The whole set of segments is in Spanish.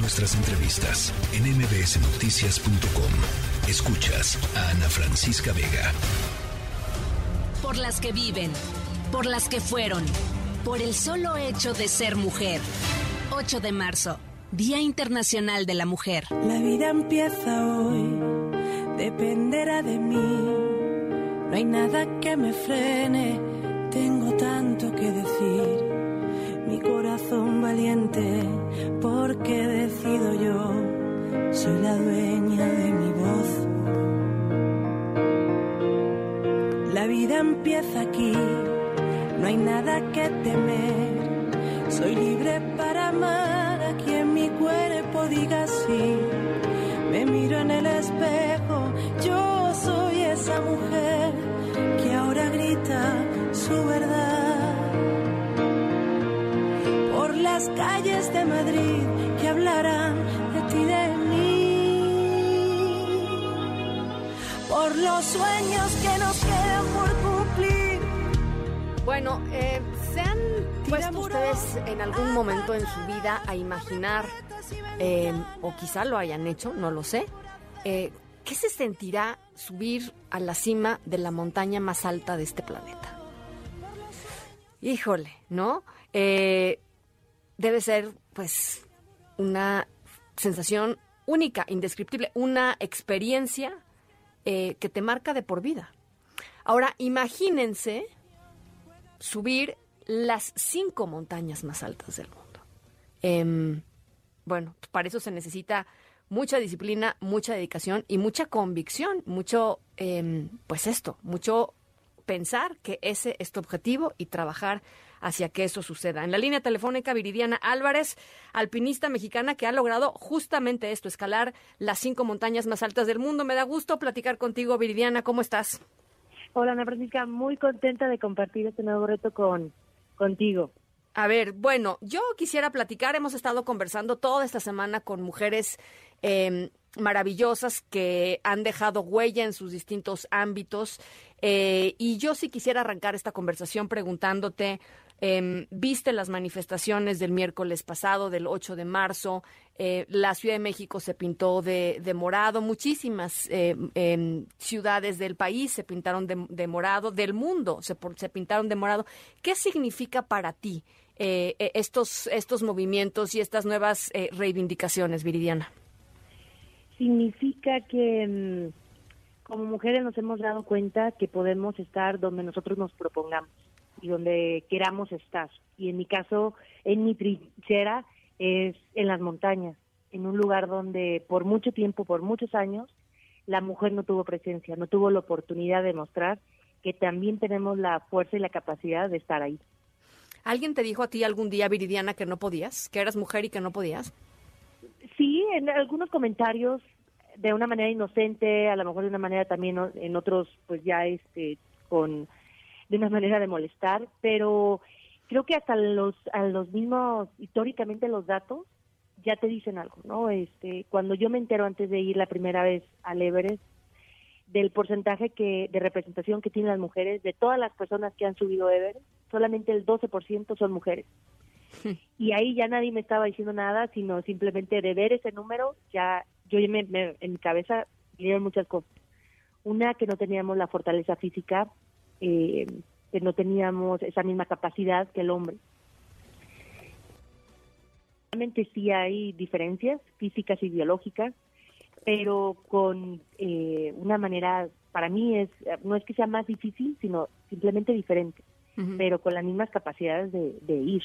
Nuestras entrevistas en mbsnoticias.com. Escuchas a Ana Francisca Vega. Por las que viven, por las que fueron, por el solo hecho de ser mujer. 8 de marzo, Día Internacional de la Mujer. La vida empieza hoy, dependerá de mí. No hay nada que me frene, tengo tanto que decir. Mi corazón valiente, porque decido yo, soy la dueña de mi voz. La vida empieza aquí, no hay nada que temer. Soy libre para amar a quien mi cuerpo diga sí. Me miro en el espejo, yo soy esa mujer que ahora grita su verdad. Las calles de Madrid que hablarán de ti, de mí. Por los sueños que nos quedan por cumplir. Bueno, eh, ¿se han puesto ustedes en algún momento en su vida a imaginar, eh, o quizá lo hayan hecho, no lo sé, eh, qué se sentirá subir a la cima de la montaña más alta de este planeta? Híjole, ¿no? Eh, debe ser, pues, una sensación única, indescriptible, una experiencia eh, que te marca de por vida. Ahora, imagínense subir las cinco montañas más altas del mundo. Em, bueno, para eso se necesita mucha disciplina, mucha dedicación y mucha convicción, mucho, em, pues esto, mucho pensar que ese es tu objetivo y trabajar hacia que eso suceda. En la línea telefónica, Viridiana Álvarez, alpinista mexicana que ha logrado justamente esto, escalar las cinco montañas más altas del mundo. Me da gusto platicar contigo, Viridiana. ¿Cómo estás? Hola, Ana Francisca. Muy contenta de compartir este nuevo reto con contigo. A ver, bueno, yo quisiera platicar, hemos estado conversando toda esta semana con mujeres eh, maravillosas que han dejado huella en sus distintos ámbitos eh, y yo sí quisiera arrancar esta conversación preguntándote, eh, viste las manifestaciones del miércoles pasado, del 8 de marzo, eh, la Ciudad de México se pintó de, de morado, muchísimas eh, em, ciudades del país se pintaron de, morado, del mundo se, se pintaron de morado. ¿Qué significa para ti eh, eh, estos, estos movimientos y estas nuevas reivindicaciones, Viridiana? Significa que mm, como mujeres nos hemos dado cuenta que podemos estar donde nosotros nos propongamos y donde queramos estar. Y en mi caso, en mi trinchera, es en las montañas, en un lugar donde por mucho tiempo, por muchos años, la mujer no tuvo presencia, no tuvo la oportunidad de mostrar que también tenemos la fuerza y la capacidad de estar ahí. ¿Alguien te dijo a ti algún día, Viridiana, que no podías, que eras mujer y que no podías? Sí, en algunos comentarios de una manera inocente, a lo mejor de una manera también en otros pues ya este con de una manera de molestar, pero creo que hasta los a los mismos históricamente los datos ya te dicen algo, ¿no? Este, cuando yo me entero antes de ir la primera vez al Everest del porcentaje que de representación que tienen las mujeres de todas las personas que han subido Everest, solamente el 12% son mujeres. Y ahí ya nadie me estaba diciendo nada, sino simplemente de ver ese número, ya yo me, me- en mi cabeza vinieron muchas cosas. Una, que no teníamos la fortaleza física, eh, que no teníamos esa misma capacidad que el hombre. Realmente sí hay diferencias físicas y biológicas, pero con eh, una manera, para mí es no es que sea más difícil, sino simplemente diferente, pero con las mismas capacidades de, de ir.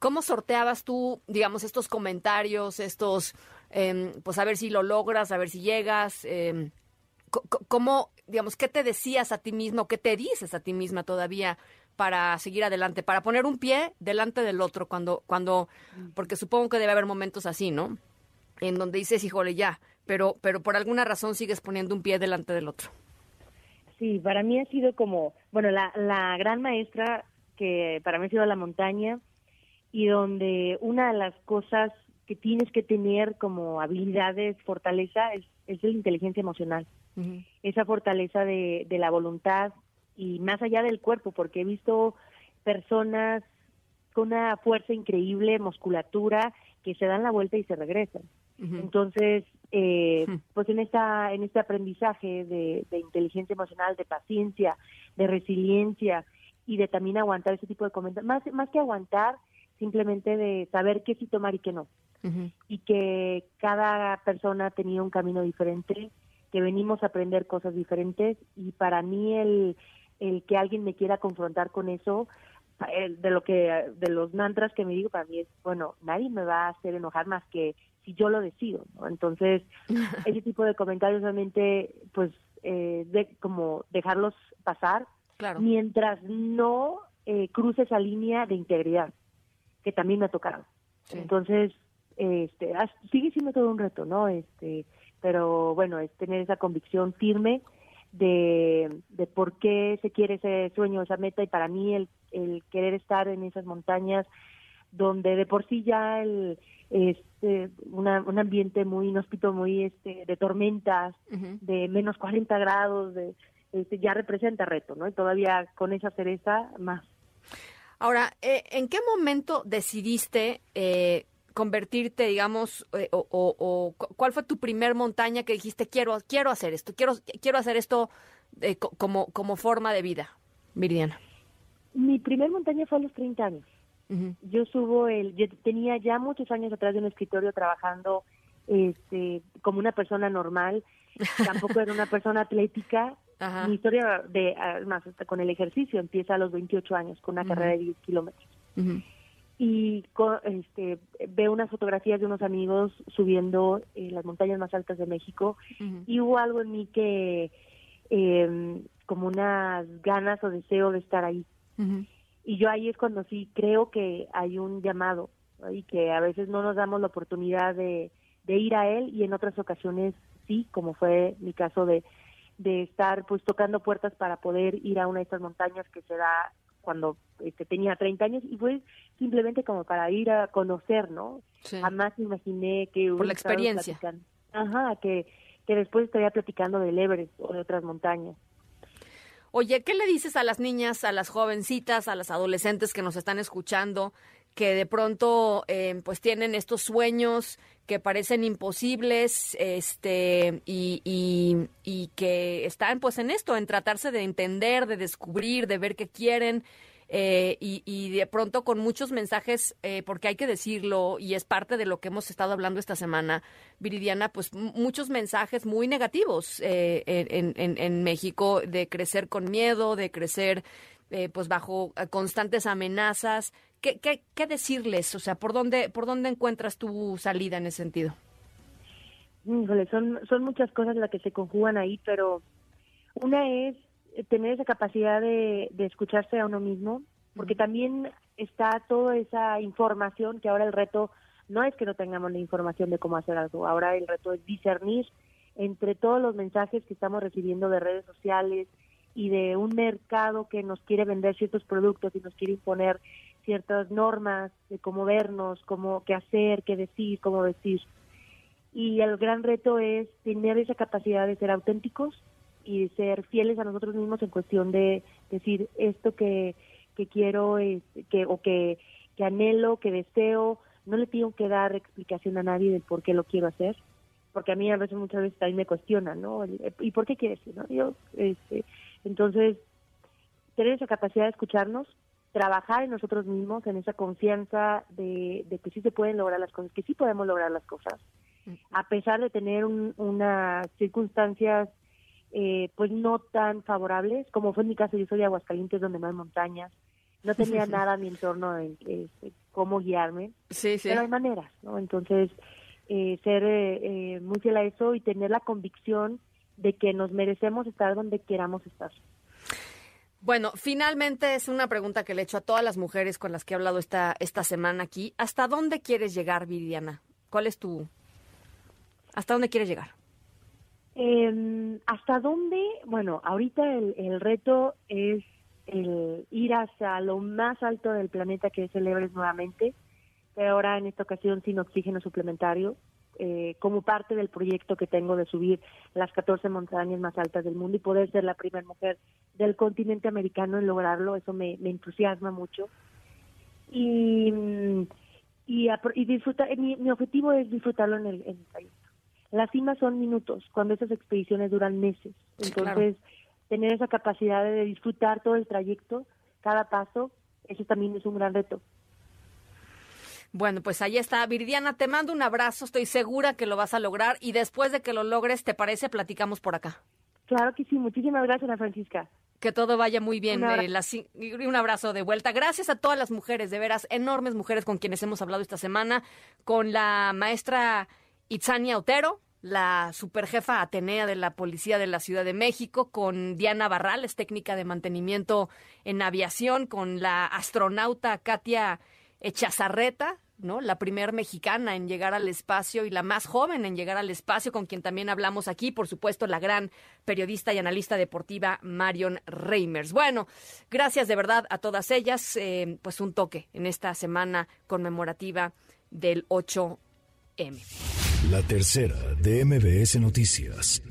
¿Cómo sorteabas tú, digamos, estos comentarios, estos, em, pues a ver si lo logras, a ver si llegas? co- ¿Cómo, digamos, qué te decías a ti mismo, qué te dices a ti misma todavía para seguir adelante, para poner un pie delante del otro cuando, cuando, porque supongo que debe haber momentos así, ¿no? En donde dices, híjole, ya, pero, pero por alguna razón sigues poniendo un pie delante del otro. Sí, para mí ha sido como, bueno, la, la gran maestra que para mí ha sido la montaña y donde una de las cosas que tienes que tener como habilidades, fortaleza, es, es la inteligencia emocional. Esa fortaleza de, de la voluntad y más allá del cuerpo, porque he visto personas con una fuerza increíble, musculatura que se dan la vuelta y se regresan. Entonces, eh, pues en esta en este aprendizaje de, de, inteligencia emocional, de paciencia, de resiliencia y de también aguantar ese tipo de comentarios, más más que aguantar, simplemente de saber qué sí tomar y qué no. Y que cada persona tenía un camino diferente, que venimos a aprender cosas diferentes y para mí el, el que alguien me quiera confrontar con eso, de lo que de los mantras que me digo para mí es bueno nadie me va a hacer enojar más que si yo lo decido ¿no? entonces ese tipo de comentarios realmente pues eh, de como dejarlos pasar mientras no eh, cruce esa línea de integridad que también me ha tocado. Entonces este sigue siendo todo un reto no este pero bueno es tener esa convicción firme de, de por qué se quiere ese sueño, esa meta, y para mí el, el querer estar en esas montañas donde de por sí ya el este una, un ambiente muy inhóspito muy este de tormentas de menos 40 grados de este, ya representa reto no y todavía con esa cereza más. Ahora eh, en qué momento decidiste eh, convertirte, digamos, eh, o, cuál fue tu primer montaña que dijiste quiero quiero hacer esto, quiero quiero hacer esto eh, como como forma de vida, Viridiana? Mi primer montaña fue a los 30 años. Yo subo el, yo tenía ya muchos años atrás de un escritorio trabajando este como una persona normal, tampoco era una persona atlética. Mi historia de, además, con el ejercicio empieza a los 28 años, con una carrera de 10 kilómetros y este, veo unas fotografías de unos amigos subiendo eh, las montañas más altas de México y hubo algo en mí que eh, como unas ganas o deseo de estar ahí. Y yo ahí es cuando sí creo que hay un llamado y que a veces no nos damos la oportunidad de, de ir a él y en otras ocasiones sí, como fue mi caso de, de estar pues tocando puertas para poder ir a una de estas montañas que se da cuando este, tenía 30 años y fue simplemente como para ir a conocer, ¿no? Jamás imaginé que... Por la experiencia. Ajá, que, que después estaría platicando del Everest o de otras montañas. Oye, ¿qué le dices a las niñas, a las jovencitas, a las adolescentes que nos están escuchando, que de pronto eh, pues tienen estos sueños que parecen imposibles este y, y, que están pues en esto, en tratarse de entender, de descubrir, de ver qué quieren eh, y, y, de pronto con muchos mensajes, eh, porque hay que decirlo, y es parte de lo que hemos estado hablando esta semana, Viridiana, pues muchos mensajes muy negativos eh, en, en, en, México de crecer con miedo, de crecer pues bajo constantes amenazas. ¿Qué, ¿Qué, qué, decirles? O sea, ¿por dónde, ¿por dónde encuentras tu salida en ese sentido? son, son muchas cosas las que se conjugan ahí, pero una es eh, tener esa capacidad de, de escucharse a uno mismo, porque también está toda esa información que ahora el reto no es que no tengamos la información de cómo hacer algo, ahora el reto es discernir entre todos los mensajes que estamos recibiendo de redes sociales y de un mercado que nos quiere vender ciertos productos y nos quiere imponer ciertas normas de cómo vernos, cómo qué hacer, qué decir, cómo decir. Y el gran reto es tener esa capacidad de ser auténticos y ser fieles a nosotros mismos en cuestión de decir esto que, que quiero es, que o que, anhelo, que deseo, no le tengo que dar explicación a nadie del por qué lo quiero hacer, porque a mí a veces muchas veces también me cuestionan, ¿no? ¿Y por qué quieres? ¿no? Yo, este, entonces, tener esa capacidad de escucharnos, trabajar en nosotros mismos, en esa confianza de, de que sí se pueden lograr las cosas, que sí podemos lograr las cosas, a pesar de tener un, unas circunstancias eh, pues no tan favorables, como fue en mi caso, yo soy de Aguascalientes donde no hay montañas, no tenía nada a mi entorno en cómo guiarme, sí, sí. pero hay maneras, ¿no? Entonces, eh, ser eh, eh, muy fiel a eso y tener la convicción de que nos merecemos estar donde queramos estar. Bueno, finalmente es una pregunta que le he hecho a todas las mujeres con las que he hablado esta, esta semana aquí. ¿Hasta dónde quieres llegar, Viviana? ¿Cuál es tu... ¿Hasta dónde quieres llegar? Eh, ¿Hasta dónde? Bueno, ahorita el, el, reto es el ir hacia lo más alto del planeta que es el Everest nuevamente, pero ahora en esta ocasión sin oxígeno suplementario, eh, como parte del proyecto que tengo de subir las 14 montañas más altas del mundo y poder ser la primera mujer del continente americano en lograrlo, eso me, me entusiasma mucho. Y, y, y disfrutar, mi, mi, objetivo es disfrutarlo en el, en el trayecto. Las cimas son minutos, cuando esas expediciones duran meses. Entonces, tener esa capacidad de disfrutar todo el trayecto, cada paso, eso también es un gran reto. Bueno, pues ahí está. Viridiana, te mando un abrazo. Estoy segura que lo vas a lograr. Y después de que lo logres, ¿te parece? Platicamos por acá. Claro que sí. Muchísimas gracias, Ana Francisca. Que todo vaya muy bien. Un abrazo. Eh, un abrazo de vuelta. Gracias a todas las mujeres, de veras, enormes mujeres con quienes hemos hablado esta semana. Con la maestra Itzania Otero, la superjefa Atenea de la Policía de la Ciudad de México, con Diana Barrales, técnica de mantenimiento en aviación, con la astronauta Katia Echazarreta, ¿no? La primera mexicana en llegar al espacio y la más joven en llegar al espacio, con quien también hablamos aquí, por supuesto, la gran periodista y analista deportiva Marion Reimers. Bueno, gracias de verdad a todas ellas, eh, pues un toque en esta semana conmemorativa del 8M. La tercera de MBS Noticias.